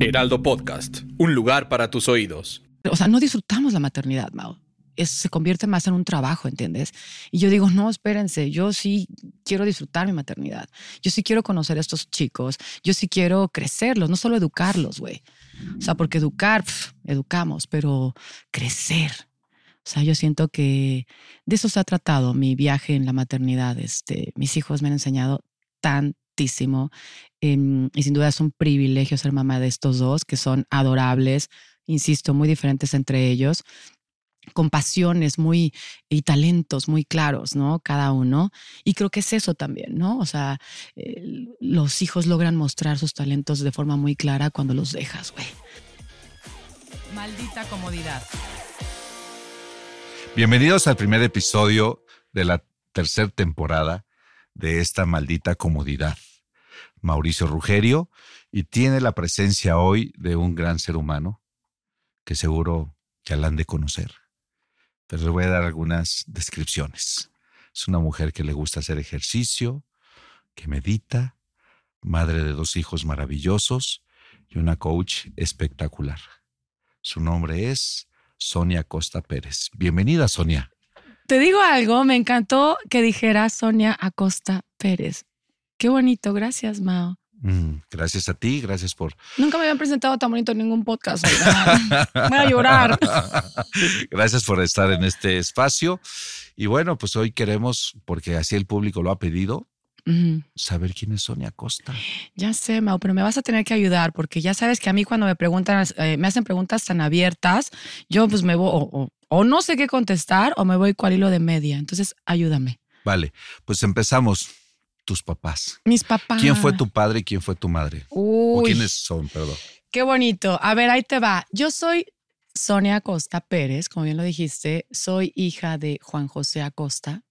Heraldo Podcast, un lugar para tus oídos. O sea, no disfrutamos la maternidad, Mao. Es, se convierte más en un trabajo, ¿entiendes? Y yo digo, no, espérense, yo sí quiero disfrutar mi maternidad. Yo sí quiero conocer a estos chicos. Yo sí quiero crecerlos, no solo educarlos, güey. O sea, porque educar, pf, educamos, pero crecer. O sea, yo siento que de eso se ha tratado mi viaje en la maternidad. Este, mis hijos me han enseñado tantísimo. Em, y sin duda es un privilegio ser mamá de estos dos, que son adorables, insisto, muy diferentes entre ellos con pasiones muy y talentos muy claros, ¿no? Cada uno. Y creo que es eso también, ¿no? O sea, eh, los hijos logran mostrar sus talentos de forma muy clara cuando los dejas, güey. Maldita comodidad. Bienvenidos al primer episodio de la tercera temporada de esta maldita comodidad. Mauricio Rugerio y tiene la presencia hoy de un gran ser humano que seguro ya la han de conocer. Pero les voy a dar algunas descripciones. Es una mujer que le gusta hacer ejercicio, que medita, madre de dos hijos maravillosos y una coach espectacular. Su nombre es Sonia Costa Pérez. Bienvenida, Sonia. Te digo algo, me encantó que dijera Sonia Acosta Pérez. Qué bonito, gracias, Mao. Mm, gracias a ti, gracias por... Nunca me habían presentado tan bonito en ningún podcast. oiga. Voy a llorar. gracias por estar en este espacio. Y bueno, pues hoy queremos, porque así el público lo ha pedido, saber quién es Sonia Costa. Ya sé, Mau, pero me vas a tener que ayudar porque ya sabes que a mí cuando me preguntan, eh, me hacen preguntas tan abiertas, yo pues me voy, o, o- o no sé qué contestar o me voy cual hilo de media. Entonces, ayúdame. Vale, pues empezamos. Tus papás. Mis papás. ¿Quién fue tu padre y quién fue tu madre? ¿O quiénes son, perdón? qué bonito. A ver, ahí te va. Yo soy Sonia Acosta Pérez, como bien lo dijiste. Soy hija de Juan José Acosta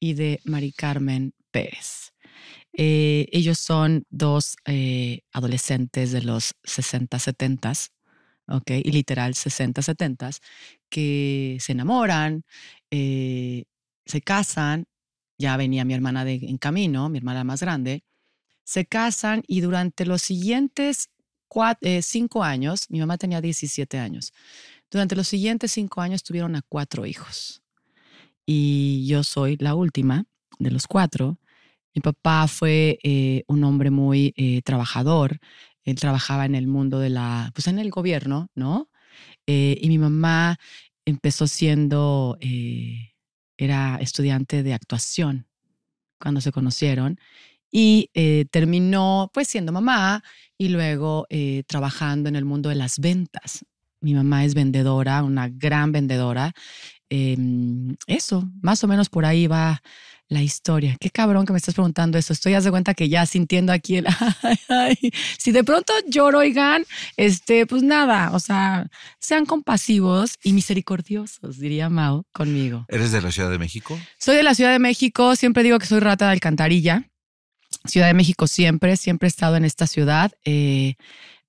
y de Mari Carmen Pérez. Eh, ellos son dos eh, adolescentes de los 60, 70, ¿ok? Y literal 60, 70, que se enamoran, eh, se casan. Ya venía mi hermana de, en camino, mi hermana más grande. Se casan y durante los siguientes cua- eh, cinco años, mi mamá tenía 17 años, durante los siguientes cinco años tuvieron a cuatro hijos. Y yo soy la última de los cuatro. Mi papá fue eh, un hombre muy eh, trabajador. Él trabajaba en el mundo de la, pues en el gobierno, ¿no? Eh, y mi mamá empezó siendo, eh, era estudiante de actuación cuando se conocieron y eh, terminó pues siendo mamá y luego eh, trabajando en el mundo de las ventas. Mi mamá es vendedora, una gran vendedora. Em, eso, más o menos por ahí va la historia. Qué cabrón que me estás preguntando eso. Estoy haz de cuenta que ya sintiendo aquí el ay, ay. Si de pronto lloro, oigan, este, pues nada, o sea, sean compasivos y misericordiosos, diría Mao conmigo. ¿Eres de la Ciudad de México? Soy de la Ciudad de México, siempre digo que soy rata de alcantarilla. Ciudad de México siempre, siempre he estado en esta ciudad. Eh,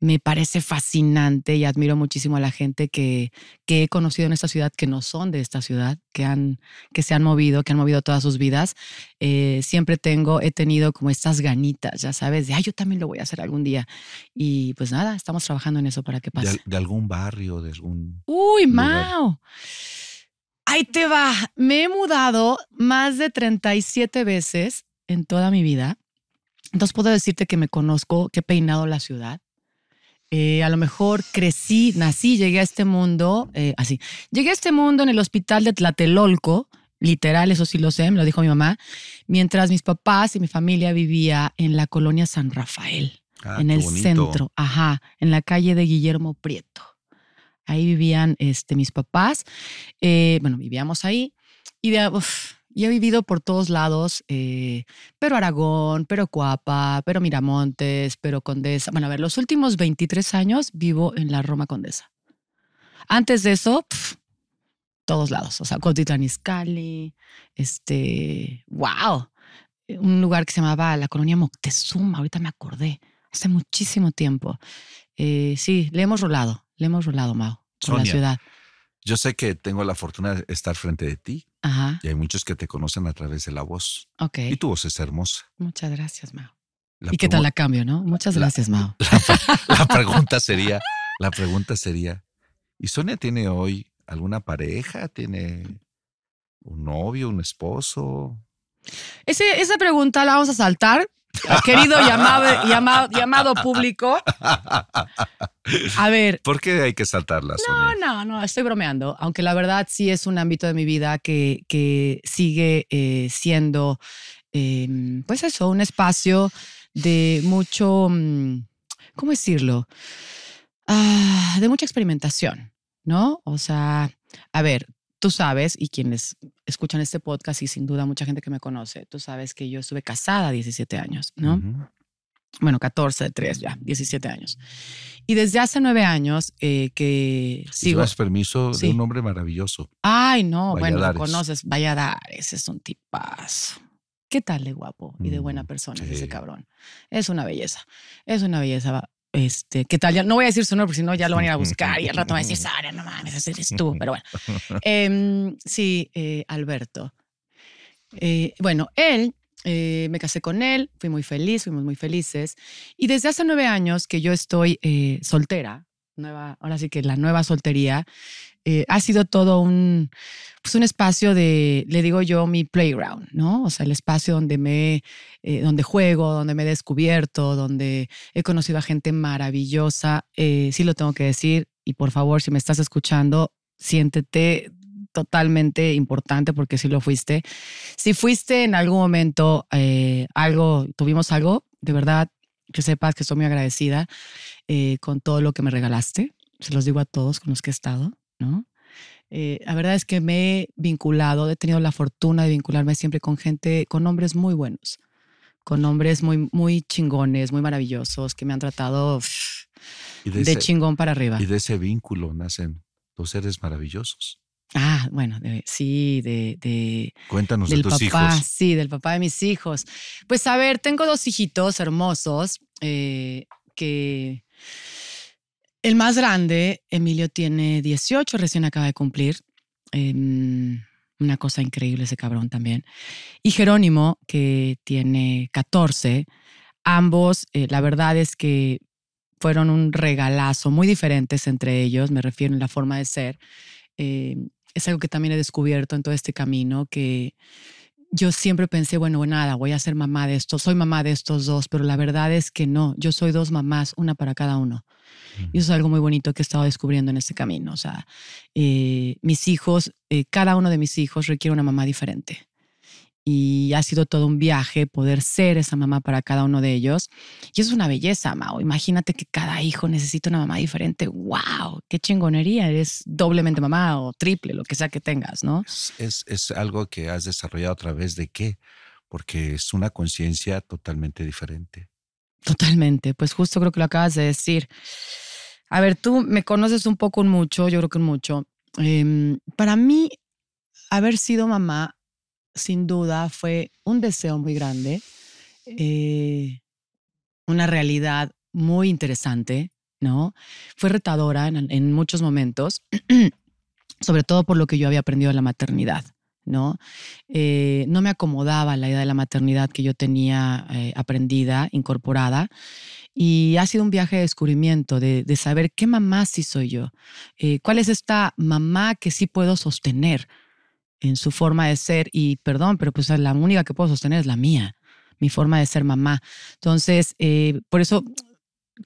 me parece fascinante y admiro muchísimo a la gente que, que he conocido en esta ciudad que no son de esta ciudad, que, han, que se han movido, que han movido todas sus vidas. Eh, siempre tengo, he tenido como estas ganitas, ya sabes, de, ay, yo también lo voy a hacer algún día. Y pues nada, estamos trabajando en eso para que ¿De, pase. de algún barrio, de algún... Uy, lugar. Mao. Ahí te va. Me he mudado más de 37 veces en toda mi vida. Entonces puedo decirte que me conozco, que he peinado la ciudad. Eh, a lo mejor crecí, nací, llegué a este mundo, eh, así. Llegué a este mundo en el hospital de Tlatelolco, literal, eso sí lo sé, me lo dijo mi mamá, mientras mis papás y mi familia vivía en la colonia San Rafael Ah, en el bonito. centro, ajá, en la calle de Guillermo Prieto. Ahí vivían este, mis papás. eh, bueno, vivíamos ahí. Y, de, uf, y he vivido por todos lados, eh, pero Aragón, pero Cuapa, pero Miramontes, pero Condesa. Bueno, a ver, los últimos 23 años vivo en la Roma Condesa. Antes de eso, pf, todos lados. O sea, Cuautitlán Izcalli, este, wow. Un lugar que se llamaba la colonia Moctezuma, ahorita me acordé, hace muchísimo tiempo. Eh, sí, le hemos rolado, le hemos rolado, Mau, por la ciudad. Yo sé que tengo la fortuna de estar frente de ti Ajá, y hay muchos que te conocen a través de la voz. ok. Y tu voz es hermosa. Muchas gracias. La ¿Y qué tal la cambio, no? Muchas gracias, Mao. La pregunta sería, la pregunta sería, ¿y Sonia tiene hoy alguna pareja? ¿Tiene un novio, un esposo? Ese- esa pregunta la vamos a saltar. Querido llamado, llamado, llamado público. A ver, ¿Por qué hay que saltarla, No, no, no, estoy bromeando, aunque la verdad sí es un ámbito de mi vida que, que sigue eh, siendo, eh, pues eso, un espacio de mucho, mm, ¿cómo decirlo? Ah, de mucha experimentación, ¿no? O sea, a ver, tú sabes, y quienes escuchan este podcast y sin duda mucha gente que me conoce, tú sabes que yo estuve casada a 17 años, ¿no? Bueno, 14, 3 ya, 17 años. Y desde hace nueve años eh, que sigo... llevas permiso Sí. de un hombre maravilloso. Ay, no, bueno, lo conoces, Valladares, es un tipazo. ¿Qué tal de guapo y de buena Mm, persona sí. ese cabrón? Es una belleza, es una belleza. Este, ¿qué tal? Ya, no voy a decir su nombre porque si no ya lo van a ir a buscar y al rato van a decir, Sara, no mames, eres tú, pero bueno. Em, sí, eh, Alberto. Eh, bueno, él, eh, me casé con él, fui muy feliz, fuimos muy felices. Y desde hace nueve años que yo estoy soltera, nueva, ahora sí que la nueva soltería, eh, ha sido todo un, pues un espacio de, le digo yo, mi playground, ¿no? O sea, el espacio donde me, eh, donde juego, donde me he descubierto, donde he conocido a gente maravillosa. Eh, sí lo tengo que decir y por favor, si me estás escuchando, siéntete totalmente importante porque sí lo fuiste. Si fuiste en algún momento eh, algo, tuvimos algo, de verdad, que sepas que estoy muy agradecida eh, con todo lo que me regalaste. Se los digo a todos con los que he estado, ¿no? Eh, la verdad es que me he vinculado, he tenido la fortuna de vincularme siempre con gente, con hombres muy buenos, con hombres muy, muy chingones, muy maravillosos, que me han tratado Y de, de, ese, chingón para arriba. y de ese vínculo nacen dos seres maravillosos. Ah, bueno, de- sí, de, de, Cuéntanos del de tus papá, hijos. sí, del papá de mis hijos. Pues a ver, tengo dos hijitos hermosos eh, que el más grande, Emilio, tiene 18, recién acaba de cumplir. Em, una cosa increíble ese cabrón también. Y Jerónimo, que tiene 14. Ambos, eh, la verdad es que fueron un regalazo, muy diferentes entre ellos, me refiero en la forma de ser. Eh, es algo que también he descubierto en todo este camino, que yo siempre pensé, bueno, nada, voy a ser mamá de estos, soy mamá de estos dos, pero la verdad es que no, yo soy dos mamás, una para cada uno. Y eso es algo muy bonito que he estado descubriendo en este camino. O sea, eh, mis hijos, eh, cada uno de mis hijos requiere una mamá diferente. Y ha sido todo un viaje poder ser esa mamá para cada uno de ellos. Y es una belleza, Mao. Imagínate que cada hijo necesita una mamá diferente. ¡Wow! ¡Qué chingonería! Eres doblemente mamá o triple, lo que sea que tengas, ¿no? Es, es, es algo que has desarrollado a través de qué? Porque es una conciencia totalmente diferente. Totalmente, pues justo creo que lo acabas de decir. A ver, tú me conoces un poco, un mucho, yo creo que un mucho. Em, para mí, haber sido mamá, sin duda, fue un deseo muy grande, eh, una realidad muy interesante, ¿no? Fue retadora en, en muchos momentos, sobre todo por lo que yo había aprendido de la maternidad. ¿no? Eh, no me acomodaba la idea de la maternidad que yo tenía eh, aprendida, incorporada. Y ha sido un viaje de descubrimiento, de, de saber qué mamá sí soy yo, eh, cuál es esta mamá que sí puedo sostener en su forma de ser. Y perdón, pero pues la única que puedo sostener es la mía, mi forma de ser mamá. Entonces, eh, por eso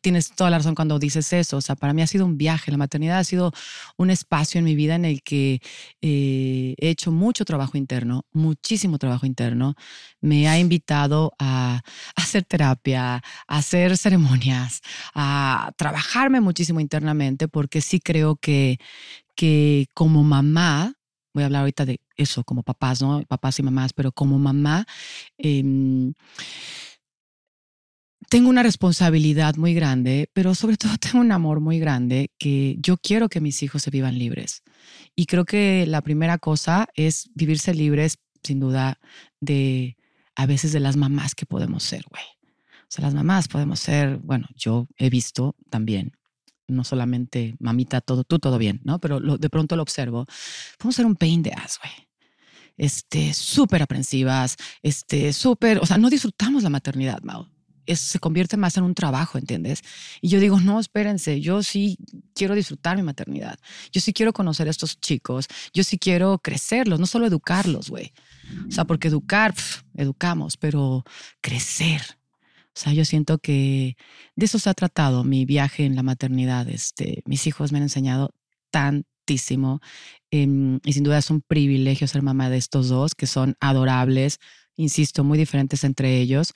tienes toda la razón cuando dices eso. O sea, para mí ha sido un viaje. La maternidad ha sido un espacio en mi vida en el que eh, he hecho mucho trabajo interno, muchísimo trabajo interno. Me ha invitado a, hacer terapia, a hacer ceremonias, a trabajarme muchísimo internamente, porque sí creo que, que como mamá, voy a hablar ahorita de eso, como papás, ¿no? Papás y mamás, pero como mamá, eh, tengo una responsabilidad muy grande, pero sobre todo tengo un amor muy grande que yo quiero que mis hijos se vivan libres. Y creo que la primera cosa es vivirse libres, sin duda, de a veces de las mamás que podemos ser, güey. O sea, las mamás podemos ser, bueno, yo he visto también, no solamente mamita, todo, tú todo bien, ¿no? Pero lo, de pronto lo observo. Podemos ser un pain de ass, güey este, súper aprensivas, este, súper, o sea, no disfrutamos la maternidad, Mau. se convierte más en un trabajo, ¿entiendes? Y yo digo, no, espérense, yo sí quiero disfrutar mi maternidad, yo sí quiero conocer a estos chicos, yo sí quiero crecerlos, no solo educarlos, güey. O sea, porque educar, educamos, pero crecer. O sea, yo siento que de eso se ha tratado mi viaje en la maternidad. Este, mis hijos me han enseñado tantísimo em, y sin duda es un privilegio ser mamá de estos dos que son adorables, insisto, muy diferentes entre ellos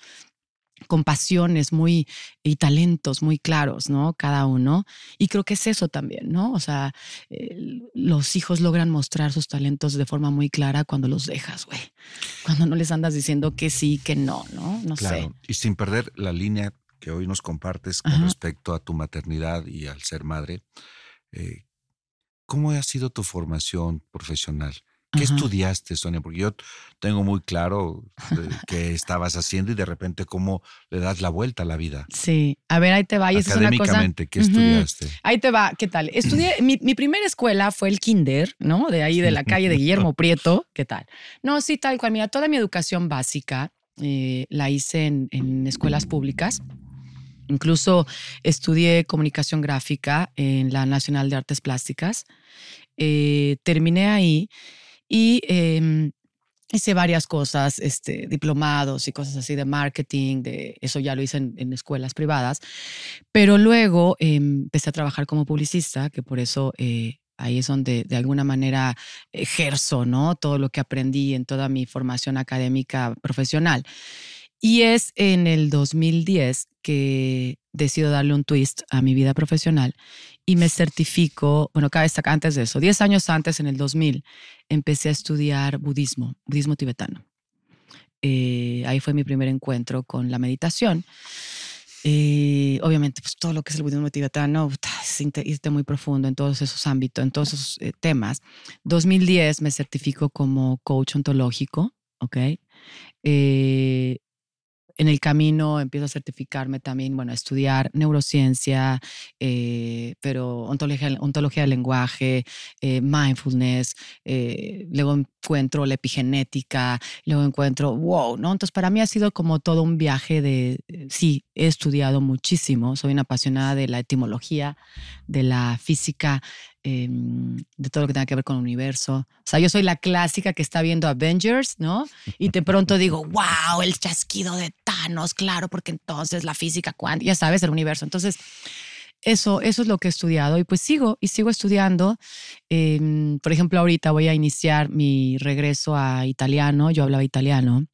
con pasiones muy y talentos muy claros, ¿no? Cada uno. Y creo que es eso también, ¿no? O sea, los hijos logran mostrar sus talentos de forma muy clara cuando los dejas, güey. Cuando no les andas diciendo que sí, que no, ¿no? No sé. Y sin perder la línea que hoy nos compartes con respecto a tu maternidad y al ser madre, eh, ¿cómo ha sido tu formación profesional? ¿Qué estudiaste, Sonia? Porque yo tengo muy claro qué estabas haciendo y de repente cómo le das la vuelta a la vida. Sí, a ver, ahí te va. Académicamente, ¿qué estudiaste? Ahí te va, ¿qué tal? Estudié, mi, primera escuela fue el kinder, ¿no? De ahí de la calle de Guillermo Prieto, ¿qué tal? No, sí, tal cual. Mira, toda mi educación básica eh, la hice en, en escuelas públicas. Incluso estudié comunicación gráfica en la Nacional de Artes Plásticas. Eh, terminé ahí y em, hice varias cosas, este, diplomados y cosas así de marketing, de eso ya lo hice en, escuelas privadas, pero luego em, empecé a trabajar como publicista, que por eso eh, ahí es donde de alguna manera ejerzo, ¿no? Todo lo que aprendí en toda mi formación académica profesional. Y es en el 2010 que decido darle un twist a mi vida profesional y me certifico, bueno, cada vez antes de eso, 10 años antes, en el 2000, empecé a estudiar budismo, budismo tibetano. Eh, ahí fue mi primer encuentro con la meditación. Eh, obviamente, pues todo lo que es el budismo tibetano es irte muy profundo en todos esos ámbitos, en todos esos eh, temas. 2010 me certifico como coach ontológico, ¿ok? Eh, en el camino empiezo a certificarme también, bueno, a estudiar neurociencia, eh, pero ontología, ontología del lenguaje, eh, mindfulness, eh, luego encuentro la epigenética, luego encuentro, wow, ¿no? Entonces para mí ha sido como todo un viaje de, sí, he estudiado muchísimo, soy una apasionada de la etimología, de la física, Em, de todo lo que tenga que ver con el universo. O sea, yo soy la clásica que está viendo Avengers, ¿no? Y de pronto digo, wow, el chasquido de Thanos, claro, porque entonces la física cuántica, ya sabes, el universo. Entonces, eso, eso es lo que he estudiado y pues sigo y sigo estudiando. Em, por ejemplo, ahorita voy a iniciar mi regreso a italiano. Yo hablaba italiano,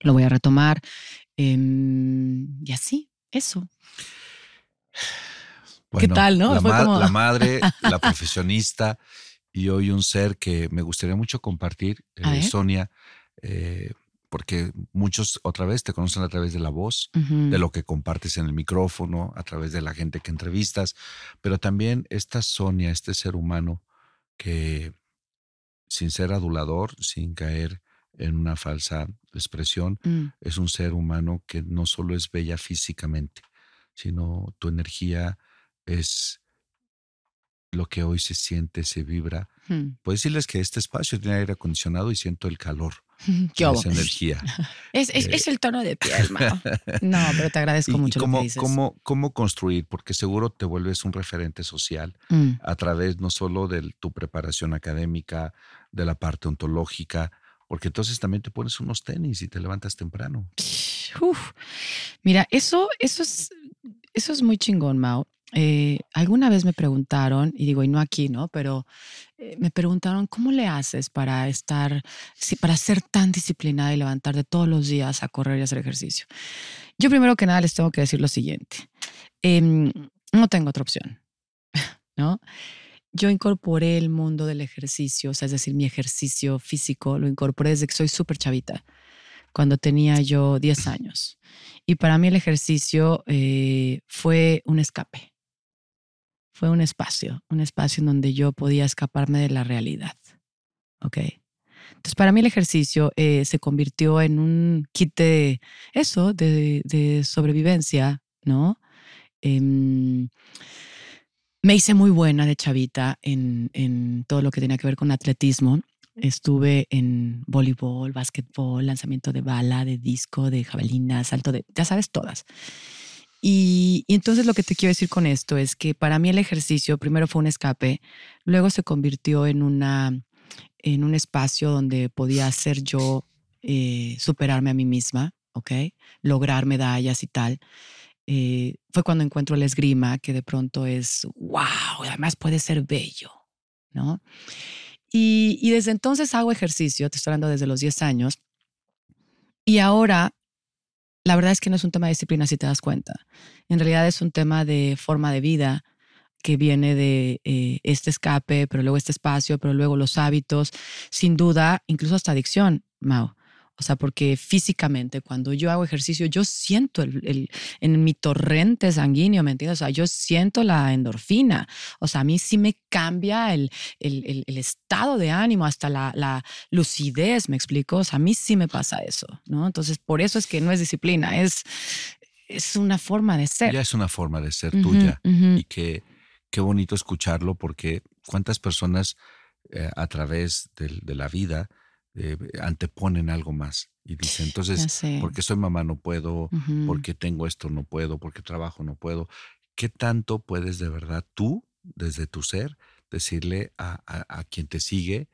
lo voy a retomar em, y así, eso. ¿Qué tal, no? La, madre, la profesionista y hoy un ser que me gustaría mucho compartir, eh, Sonia, eh, porque muchos otra vez te conocen a través de la voz, de lo que compartes en el micrófono, a través de la gente que entrevistas, pero también esta Sonia, este ser humano que sin ser adulador, sin caer en una falsa expresión, mm. es un ser humano que no solo es bella físicamente, sino tu energía es lo que hoy se siente, se vibra. Hmm. Puedo decirles que este espacio tiene aire acondicionado y siento el calor. ¿Qué esa energía. Es, es, es, eh, el tono de piel, No, pero te agradezco mucho cómo, lo que dices. Cómo, cómo, construir? Porque seguro te vuelves un referente social mm. a través no solo de tu preparación académica, de la parte ontológica, porque entonces también te pones unos tenis y te levantas temprano. Uf. Mira, eso, eso, es, eso es muy chingón, Mao. Eh, alguna vez me preguntaron, y digo, y no aquí, ¿no? Pero eh, me preguntaron, ¿cómo le haces para estar, para ser tan disciplinada y levantarte todos los días a correr y hacer ejercicio? Yo primero que nada les tengo que decir lo siguiente. Em, no tengo otra opción, ¿no? Yo incorporé el mundo del ejercicio, o sea, es decir, mi ejercicio físico, lo incorporé desde que soy súper chavita, cuando tenía yo 10 años. Y para mí el ejercicio eh, fue un escape fue un espacio, un espacio en donde yo podía escaparme de la realidad. ¿Ok? Entonces, para mí el ejercicio eh, se convirtió en un kit de eso, de, sobrevivencia, ¿no? Em, me hice muy buena de chavita en, en, todo lo que tenía que ver con atletismo. Estuve en voleibol, básquetbol, lanzamiento de bala, de disco, de jabalina, salto de, ya sabes, todas. Y, entonces lo que te quiero decir con esto es que para mí el ejercicio primero fue un escape, luego se convirtió en, una, en un espacio donde podía ser yo eh, superarme a mí misma, ¿ok? Lograr medallas y tal. Eh, fue cuando encuentro el esgrima, que de pronto es, wow, además puede ser bello, ¿no? Y, y desde entonces hago ejercicio, te estoy hablando desde los 10 años, y ahora la verdad es que no es un tema de disciplina si te das cuenta. En realidad es un tema de forma de vida que viene de eh, este escape, pero luego este espacio, pero luego los hábitos, sin duda, incluso hasta adicción, Mao. O sea, porque físicamente cuando yo hago ejercicio, yo siento el, en mi torrente sanguíneo, ¿me entiendes? O sea, yo siento la endorfina. O sea, a mí sí me cambia el, el estado de ánimo, hasta la, la, lucidez, ¿me explico? O sea, a mí sí me pasa eso, ¿no? Entonces, por eso es que no es disciplina, es, es una forma de ser. Ya es una forma de ser tuya. Y que qué bonito escucharlo porque cuántas personas eh, a través de, de la vida eh, anteponen algo más y dicen, entonces, porque soy mamá no puedo, porque tengo esto no puedo, porque trabajo no puedo. ¿Qué tanto puedes de verdad tú, desde tu ser, decirle a, a, quien te sigue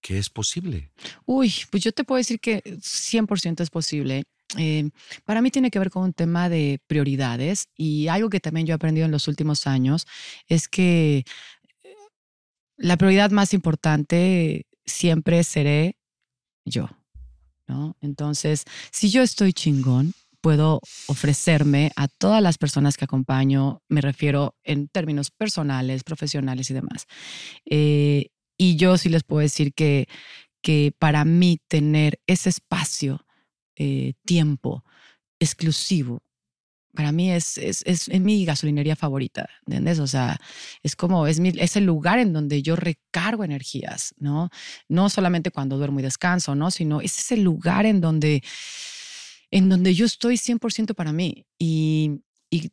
que es posible? Uy, pues yo te puedo decir que 100% es posible. Eh, para mí tiene que ver con un tema de prioridades y algo que también yo he aprendido en los últimos años es que eh, la prioridad más importante siempre seré yo, ¿no? Entonces, si yo estoy chingón, puedo ofrecerme a todas las personas que acompaño, me refiero en términos personales, profesionales y demás. Eh, y yo sí les puedo decir que, que para mí tener ese espacio, eh, tiempo exclusivo para mí es, es, es, mi gasolinería favorita, ¿entiendes? O sea, es como, es, mi, es el lugar en donde yo recargo energías, ¿no? No solamente cuando duermo y descanso, ¿no? Sino es ese lugar en donde, en donde yo estoy 100% para mí. Y, y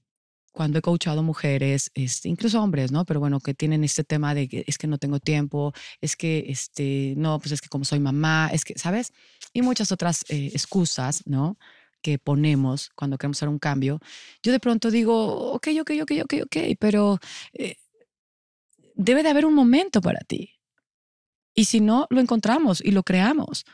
cuando he coachado mujeres, este, incluso hombres, ¿no? Pero bueno, que tienen este tema de que es que no tengo tiempo, es que, este, no, pues es que como soy mamá, es que, ¿sabes? Y muchas otras eh, excusas, ¿no? Que ponemos cuando queremos hacer un cambio, yo de pronto digo, ok, ok, ok, ok, ok, pero eh, debe de haber un momento para ti. Y si no, lo encontramos y lo creamos.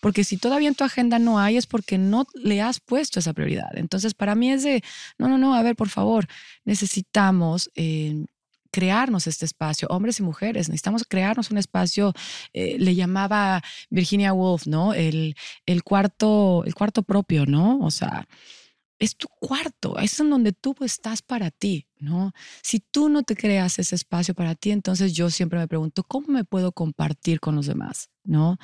Porque si todavía en tu agenda no hay, es porque no le has puesto esa prioridad. Entonces, para mí es de, no, no, no, a ver, por favor, necesitamos eh, crearnos este espacio, hombres y mujeres, necesitamos crearnos un espacio, eh, le llamaba Virginia Woolf, ¿no? El, el, cuarto, el cuarto propio, ¿no? O sea, es tu cuarto, es en donde tú estás para ti, ¿no? Si tú no te creas ese espacio para ti, entonces yo siempre me pregunto, ¿cómo me puedo compartir con los demás, ¿no?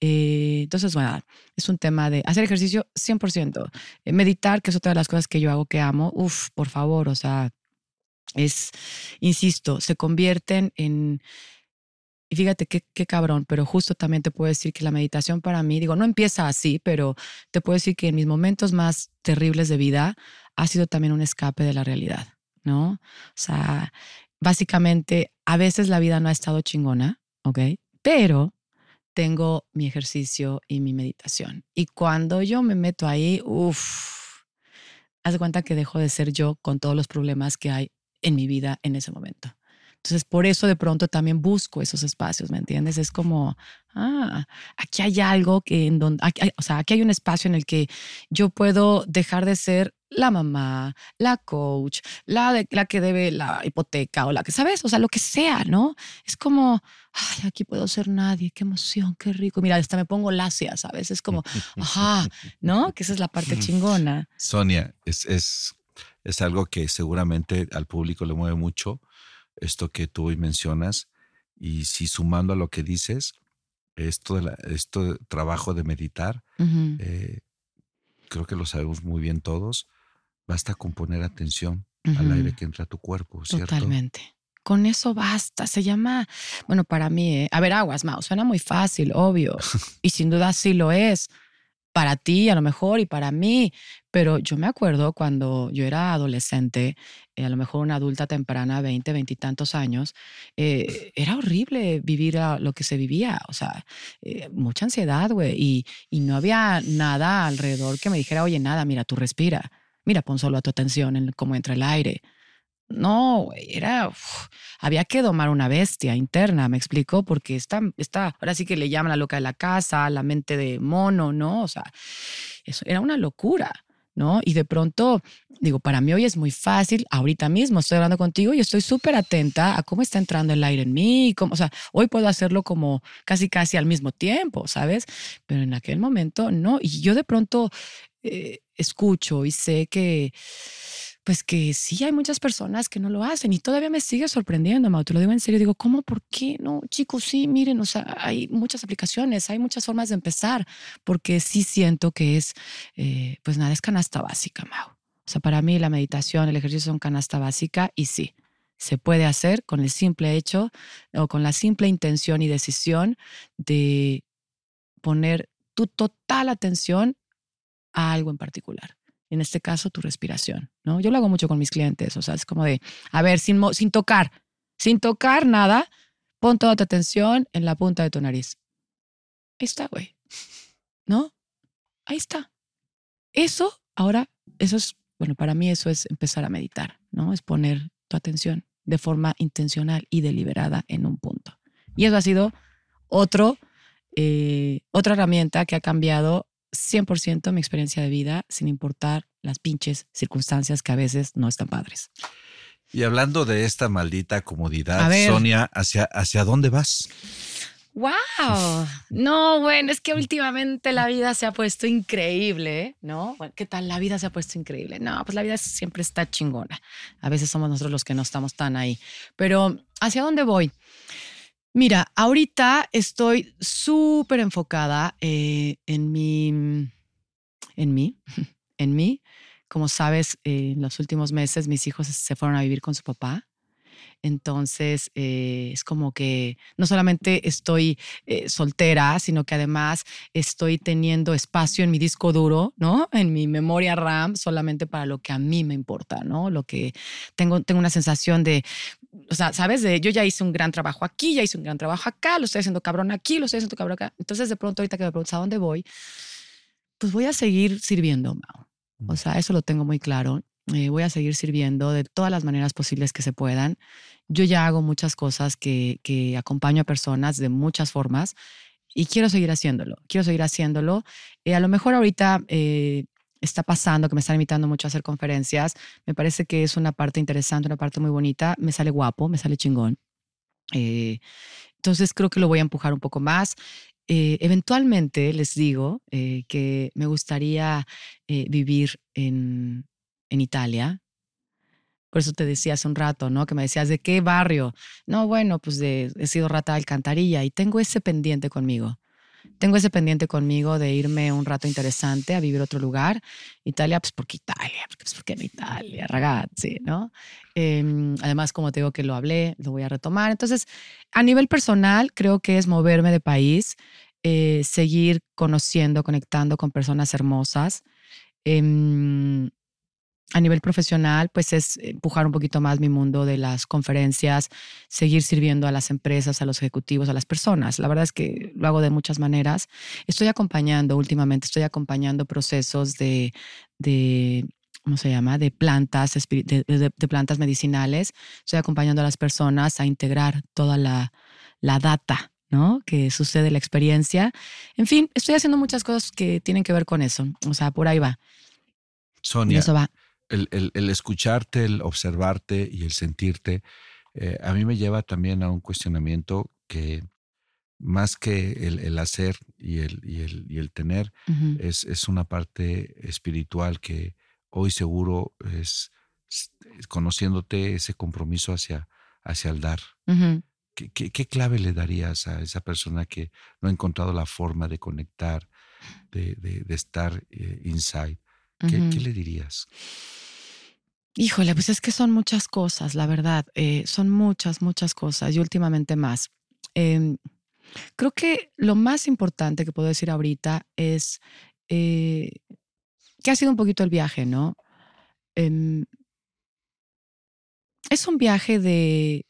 Eh, entonces, bueno, es un tema de hacer ejercicio 100%, eh, meditar, que es otra de las cosas que yo hago que amo, uf, por favor, o sea, es, insisto, se convierten en... Y fíjate qué, qué cabrón, pero justo también te puedo decir que la meditación para mí, digo, no empieza así, pero te puedo decir que en mis momentos más terribles de vida ha sido también un escape de la realidad, ¿no? O sea, básicamente, a veces la vida no ha estado chingona, ¿ok? Pero tengo mi ejercicio y mi meditación. Y cuando yo me meto ahí, uff, haz de cuenta que dejo de ser yo con todos los problemas que hay en mi vida en ese momento. Entonces, por eso de pronto también busco esos espacios, ¿me entiendes? Es como, ah, aquí hay algo que en donde, o sea, aquí hay un espacio en el que yo puedo dejar de ser la mamá, la coach, la, de, la que debe la hipoteca o la que, ¿sabes? O sea, lo que sea, ¿no? Es como, ay, aquí puedo ser nadie, qué emoción, qué rico. Mira, hasta me pongo lacia, ¿sabes? Es como, ajá, ¿no? Que esa es la parte chingona. Sonia, es, es es algo que seguramente al público le mueve mucho, esto que tú hoy mencionas. Y si sumando a lo que dices, esto de, esto trabajo de meditar, eh, creo que lo sabemos muy bien todos, basta con poner atención al aire que entra a tu cuerpo, ¿cierto? Totalmente. Con eso basta. Se llama, bueno, para mí, eh, a ver, aguas, Mao, suena muy fácil, obvio. y sin duda sí lo es para ti a lo mejor y para mí, pero yo me acuerdo cuando yo era adolescente, eh, a lo mejor una adulta temprana, 20, 20 y tantos años, eh, era horrible vivir lo que se vivía, o sea, eh, mucha ansiedad, güey, y, y, no había nada alrededor que me dijera, oye, nada, mira, tú respira, mira, pon solo a tu atención en cómo entra el aire. No, era, había que domar una bestia interna, me explico, porque está, está, ahora sí que le llaman la loca de la casa, la mente de mono, ¿no? O sea, eso era una locura. ¿No? Y de pronto, digo, para mí hoy es muy fácil, ahorita mismo estoy hablando contigo y estoy súper atenta a cómo está entrando el aire en mí, cómo, o sea, hoy puedo hacerlo como casi, casi al mismo tiempo, ¿sabes? Pero en aquel momento no, y yo de pronto eh, escucho y sé que pues que sí hay muchas personas que no lo hacen y todavía me sigue sorprendiendo, Mau, te lo digo en serio, digo, ¿cómo? ¿Por qué? No, chicos, sí, miren, o sea, hay muchas aplicaciones, hay muchas formas de empezar, porque sí siento que es, eh, pues nada, es canasta básica, Mau. O sea, para mí la meditación, el ejercicio son canasta básica y sí, se puede hacer con el simple hecho o con la simple intención y decisión de poner tu total atención a algo en particular en este caso tu respiración, ¿no? Yo lo hago mucho con mis clientes, o sea, es como de, a ver, sin, sin tocar, sin tocar nada, pon toda tu atención en la punta de tu nariz. Ahí está, güey, ¿no? Ahí está. Eso, ahora, eso es, bueno, para mí eso es empezar a meditar, ¿no? Es poner tu atención de forma intencional y deliberada en un punto. Y eso ha sido otro, eh, otra herramienta que ha cambiado 100% mi experiencia de vida, sin importar las pinches circunstancias que a veces no están padres. Y hablando de esta maldita comodidad, Sonia, ¿hacia, ¿hacia dónde vas? ¡Wow! No, bueno, es que últimamente la vida se ha puesto increíble, ¿no? ¿Qué tal la vida se ha puesto increíble? No, pues la vida siempre está chingona. A veces somos nosotros los que no estamos tan ahí. Pero, ¿hacia dónde voy? Mira, ahorita estoy súper enfocada eh, en mi, en mí, en mí. Como sabes, eh, en los últimos meses mis hijos se fueron a vivir con su papá entonces, eh, es como que no solamente estoy eh, soltera, sino que además estoy teniendo espacio en mi disco duro, ¿no? En mi memoria RAM, solamente para lo que a mí me importa, ¿no? Lo que tengo, tengo una sensación de, o sea, ¿sabes? De yo ya hice un gran trabajo aquí, ya hice un gran trabajo acá, lo estoy haciendo cabrón aquí, lo estoy haciendo cabrón acá. Entonces, de pronto, ahorita que me preguntas a dónde voy, pues voy a seguir sirviendo. O sea, eso lo tengo muy claro. Eh, voy a seguir sirviendo de todas las maneras posibles que se puedan. Yo ya hago muchas cosas que, acompaño a personas de muchas formas y quiero seguir haciéndolo. Quiero seguir haciéndolo. Eh, a lo mejor ahorita eh, está pasando que me están invitando mucho a hacer conferencias. Me parece que es una parte interesante, una parte muy bonita. Me sale guapo, me sale chingón. entonces creo que lo voy a empujar un poco más. eventualmente les digo que me gustaría vivir en Italia. Por eso te decía hace un rato, ¿no? Que me decías, ¿de qué barrio? No, bueno, pues he sido rata de alcantarilla y tengo ese pendiente conmigo. Tengo ese pendiente conmigo de irme un rato interesante a vivir otro lugar. Italia, pues porque Italia, pues porque en Italia, ragazzi, ¿no? Em, además, como te digo que lo hablé, lo voy a retomar. Entonces, a nivel personal, creo que es moverme de país, eh, seguir conociendo, conectando con personas hermosas. Em, a nivel profesional, pues es empujar un poquito más mi mundo de las conferencias, seguir sirviendo a las empresas, a los ejecutivos, a las personas. La verdad es que lo hago de muchas maneras. Estoy acompañando últimamente, estoy acompañando procesos de, de ¿cómo se llama? De plantas, de, plantas medicinales. Estoy acompañando a las personas a integrar toda la, la data ¿no? Que sucede la experiencia. En fin, estoy haciendo muchas cosas que tienen que ver con eso. O sea, por ahí va. Sonia, eso va el, escucharte, el observarte y el sentirte, eh, a mí me lleva también a un cuestionamiento que más que el, hacer y el, y el, y el tener, es, es, una parte espiritual que hoy seguro es, conociéndote ese compromiso hacia, hacia el dar. ¿Qué, clave le darías a esa persona que no ha encontrado la forma de conectar, de, de, estar eh, inside? ¿Qué, ¿Qué, le dirías? Híjole, pues es que son muchas cosas, la verdad. Eh, son muchas, muchas cosas y últimamente más. Em, creo que lo más importante que puedo decir ahorita es eh, que ha sido un poquito el viaje, ¿no? Em, es un viaje de,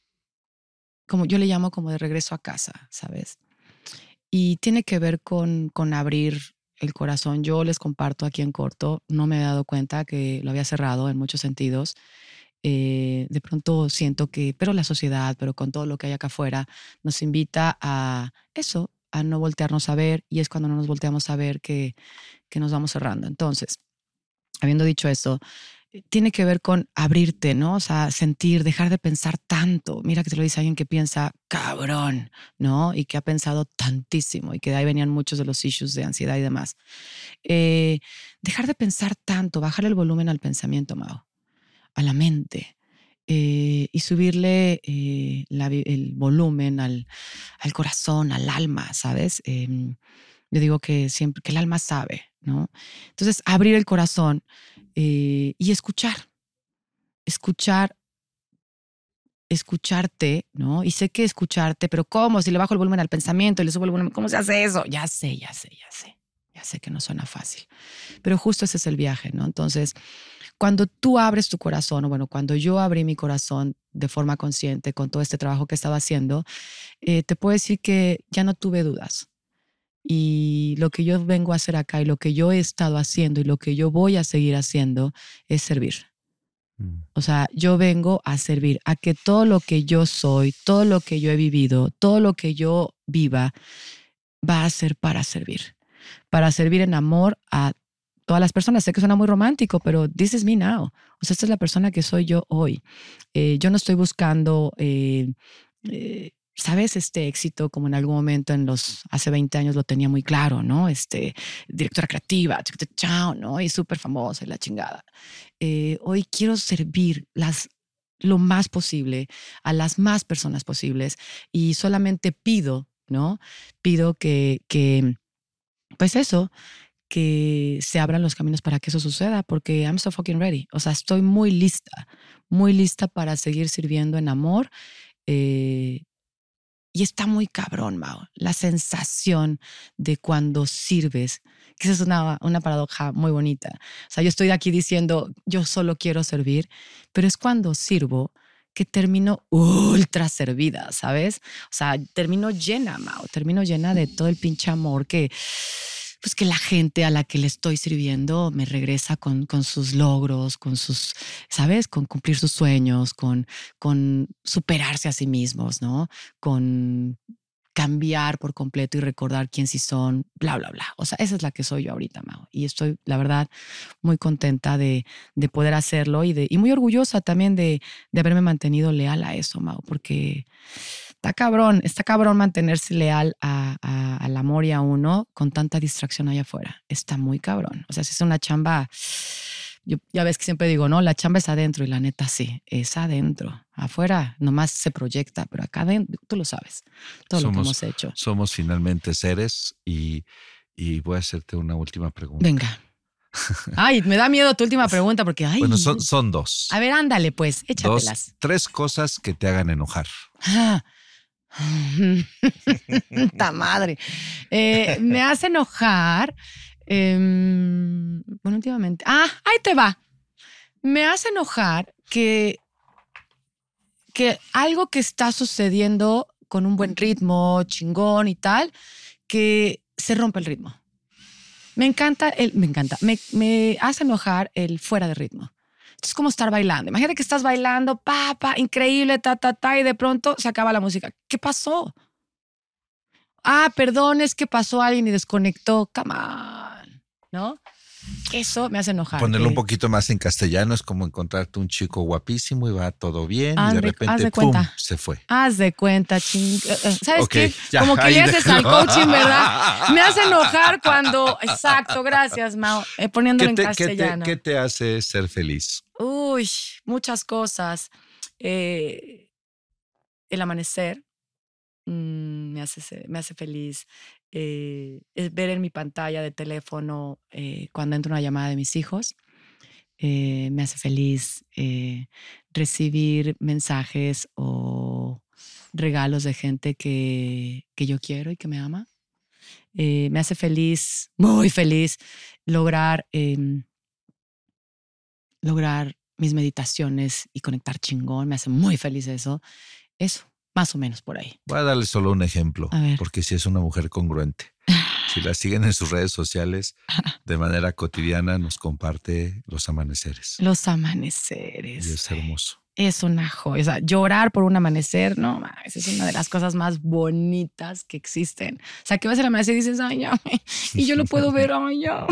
como yo le llamo como de regreso a casa, ¿sabes? Y tiene que ver con, con abrir el corazón. Yo les comparto aquí en corto, no me he dado cuenta que lo había cerrado en muchos sentidos. Eh, de pronto siento que, pero la sociedad, pero con todo lo que hay acá afuera, nos invita a eso, a no voltearnos a ver y es cuando no nos volteamos a ver que, que nos vamos cerrando. Entonces, habiendo dicho eso, tiene que ver con abrirte, ¿no? O sea, sentir, dejar de pensar tanto. Mira que te lo dice alguien que piensa cabrón, ¿no? Y que ha pensado tantísimo y que de ahí venían muchos de los issues de ansiedad y demás. Eh, dejar de pensar tanto, bajar el volumen al pensamiento, Mao, a la mente. Eh, y subirle el volumen al, al, corazón, al alma, ¿sabes? Em, yo digo que siempre, que el alma sabe, ¿no? Entonces, abrir el corazón eh, y escuchar, escuchar, escucharte, ¿no? Y sé que escucharte, pero ¿cómo? Si le bajo el volumen al pensamiento y le subo el volumen, ¿cómo se hace eso? Ya sé, ya sé, ya sé, ya sé que no suena fácil, pero justo ese es el viaje, ¿no? Entonces, cuando tú abres tu corazón, o bueno, cuando yo abrí mi corazón de forma consciente con todo este trabajo que estaba haciendo, eh, te puedo decir que ya no tuve dudas. Y lo que yo vengo a hacer acá y lo que yo he estado haciendo y lo que yo voy a seguir haciendo es servir. Mm. O sea, yo vengo a servir, a que todo lo que yo soy, todo lo que yo he vivido, todo lo que yo viva, va a ser para servir. Para servir en amor a todas las personas. Sé que suena muy romántico, pero this is me now. O sea, esta es la persona que soy yo hoy. Eh, yo no estoy buscando eh, eh, sabes, este éxito, como en algún momento en los, hace 20 años lo tenía muy claro, ¿no? Este, directora creativa, chao, ¿no? Y súper famosa y la chingada. Eh, hoy quiero servir las, lo más posible a las más personas posibles y solamente pido, ¿no? Pido que, que pues eso, que se abran los caminos para que eso suceda, porque I'm so fucking ready. O sea, estoy muy lista, muy lista para seguir sirviendo en amor. Eh, y está muy cabrón, Mao, la sensación de cuando sirves, que esa es una, una paradoja muy bonita. O sea, yo estoy aquí diciendo, yo solo quiero servir, pero es cuando sirvo que termino ultra servida, ¿sabes? O sea, termino llena, Mao, termino llena de todo el pinche amor que pues que la gente a la que le estoy sirviendo me regresa con, con sus logros, con sus, ¿sabes? Con cumplir sus sueños, con, con superarse a sí mismos, ¿no? Con cambiar por completo y recordar quién sí son, bla, bla, bla. O sea, esa es la que soy yo ahorita, Mao. Y estoy, la verdad, muy contenta de, de poder hacerlo y, de, y muy orgullosa también de, de haberme mantenido leal a eso, Mao, porque está cabrón, está cabrón mantenerse leal al amor y a uno con tanta distracción allá afuera. Está muy cabrón. O sea, si es una chamba, yo ya ves que siempre digo, no, la chamba es adentro y la neta sí, es adentro. Afuera nomás se proyecta, pero acá adentro, tú lo sabes, todo lo que hemos hecho. Somos finalmente seres y, y voy a hacerte una última pregunta. Venga. Ay, me da miedo tu última pregunta porque, ay. Bueno, son, son dos. A ver, ándale, pues, échatelas. tres cosas que te hagan enojar. Ah, ¡Ta madre! Eh, me hace enojar. Em, bueno, últimamente. Ah, ahí te va. Me hace enojar que, que algo que está sucediendo con un buen ritmo, chingón y tal, que se rompe el ritmo. Me encanta el, me encanta, me, me hace enojar el fuera de ritmo. Es como estar bailando. Imagínate que estás bailando, papá, increíble, ta, ta, ta, y de pronto se acaba la música. ¿Qué pasó? Ah, perdón, es que pasó alguien y desconectó. Come on, ¿no? Eso me hace enojar. Ponerlo un poquito más en castellano es como encontrarte un chico guapísimo y va todo bien y de repente pum, se fue. Haz de cuenta, ching. Eh, eh, ¿Sabes qué? como que le haces al coaching, ¿verdad? Me hace enojar cuando. Exacto, gracias, Mao. Eh, poniéndolo en castellano. ¿qué te, hace ser feliz? Uy, muchas cosas. el amanecer mm, me, hace, me hace feliz. Eh, es ver en mi pantalla de teléfono eh, cuando entra una llamada de mis hijos. Eh, me hace feliz recibir mensajes o regalos de gente que, que yo quiero y que me ama. me hace feliz, muy feliz, lograr, em, lograr mis meditaciones y conectar chingón, me hace muy feliz eso. Eso, más o menos por ahí. Voy a darle solo un ejemplo, A ver. porque si es una mujer congruente. Si la siguen en sus redes sociales, de manera cotidiana nos comparte los amaneceres. Los Y amaneceres. es hermoso. Es una joya. O sea, llorar por un amanecer, no mames, es una de las cosas más bonitas que existen. O sea, que vas al amanecer y dices, ay, ya, y yo lo puedo ver, ay, ya.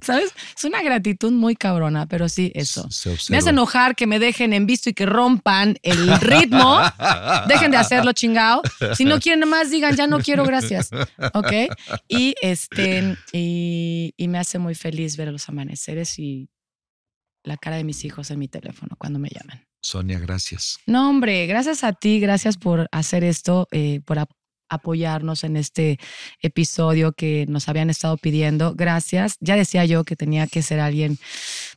¿Sabes? Es una gratitud muy cabrona, pero sí, eso. Me hace enojar que me dejen en visto y que rompan el ritmo. Dejen de hacerlo chingado. Si no quieren más, digan, ya no quiero, gracias. ¿Ok? Y, este, y, y me hace muy feliz ver los amaneceres y la cara de mis hijos en mi teléfono cuando me llaman. Sonia, gracias. No, hombre, gracias a ti, gracias por hacer esto, eh, por ap- apoyarnos en este episodio que nos habían estado pidiendo. Gracias. Ya decía yo que tenía que ser alguien,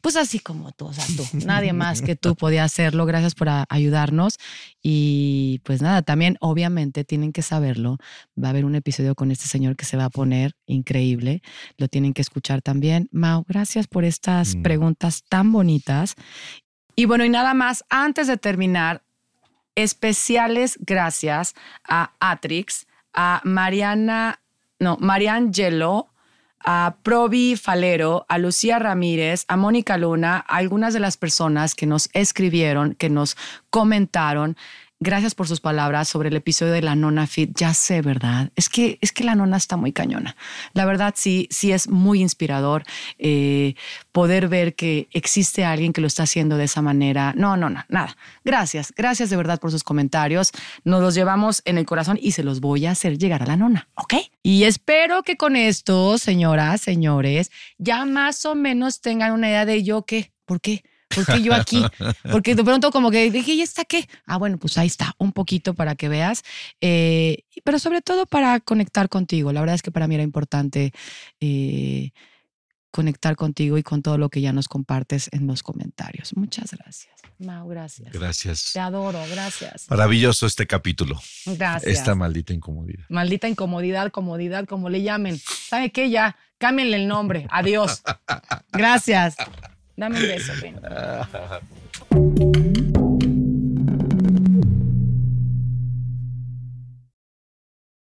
pues así como tú, o sea, tú. Nadie más que tú podía hacerlo. Gracias por ayudarnos. Y pues nada, también obviamente tienen que saberlo. Va a haber un episodio con este señor que se va a poner increíble. Lo tienen que escuchar también. Mau, gracias por estas Mm. preguntas tan bonitas. Y bueno, y nada más, antes de terminar, especiales gracias a Atrix, a Mariana, no, Mariangelo, a Provi Falero, a Lucía Ramírez, a Mónica Luna, a algunas de las personas que nos escribieron, que nos comentaron. Gracias por sus palabras sobre el episodio de la nona fit. Ya sé, ¿verdad? Es que, es que la nona está muy cañona. La verdad, sí, sí es muy inspirador eh, poder ver que existe alguien que lo está haciendo de esa manera. No, no, no, nada. Gracias, gracias de verdad por sus comentarios. Nos los llevamos en el corazón y se los voy a hacer llegar a la nona, ¿ok? Y espero que con esto, señoras, señores, ya más o menos tengan una idea de yo qué, por qué. ¿Por qué yo aquí? Porque de pronto como que dije, ¿y está qué? Ah, bueno, pues ahí está, un poquito para que veas, eh, pero sobre todo para conectar contigo. La verdad es que para mí era importante eh, conectar contigo y con todo lo que ya nos compartes en los comentarios. Muchas gracias. Mau, gracias. Gracias. Te adoro, gracias. Maravilloso este capítulo. Gracias. Esta maldita incomodidad. Maldita incomodidad, comodidad, como le llamen. ¿Sabe qué? Ya, cámbienle el nombre. Adiós. Gracias. Dame un beso, ven.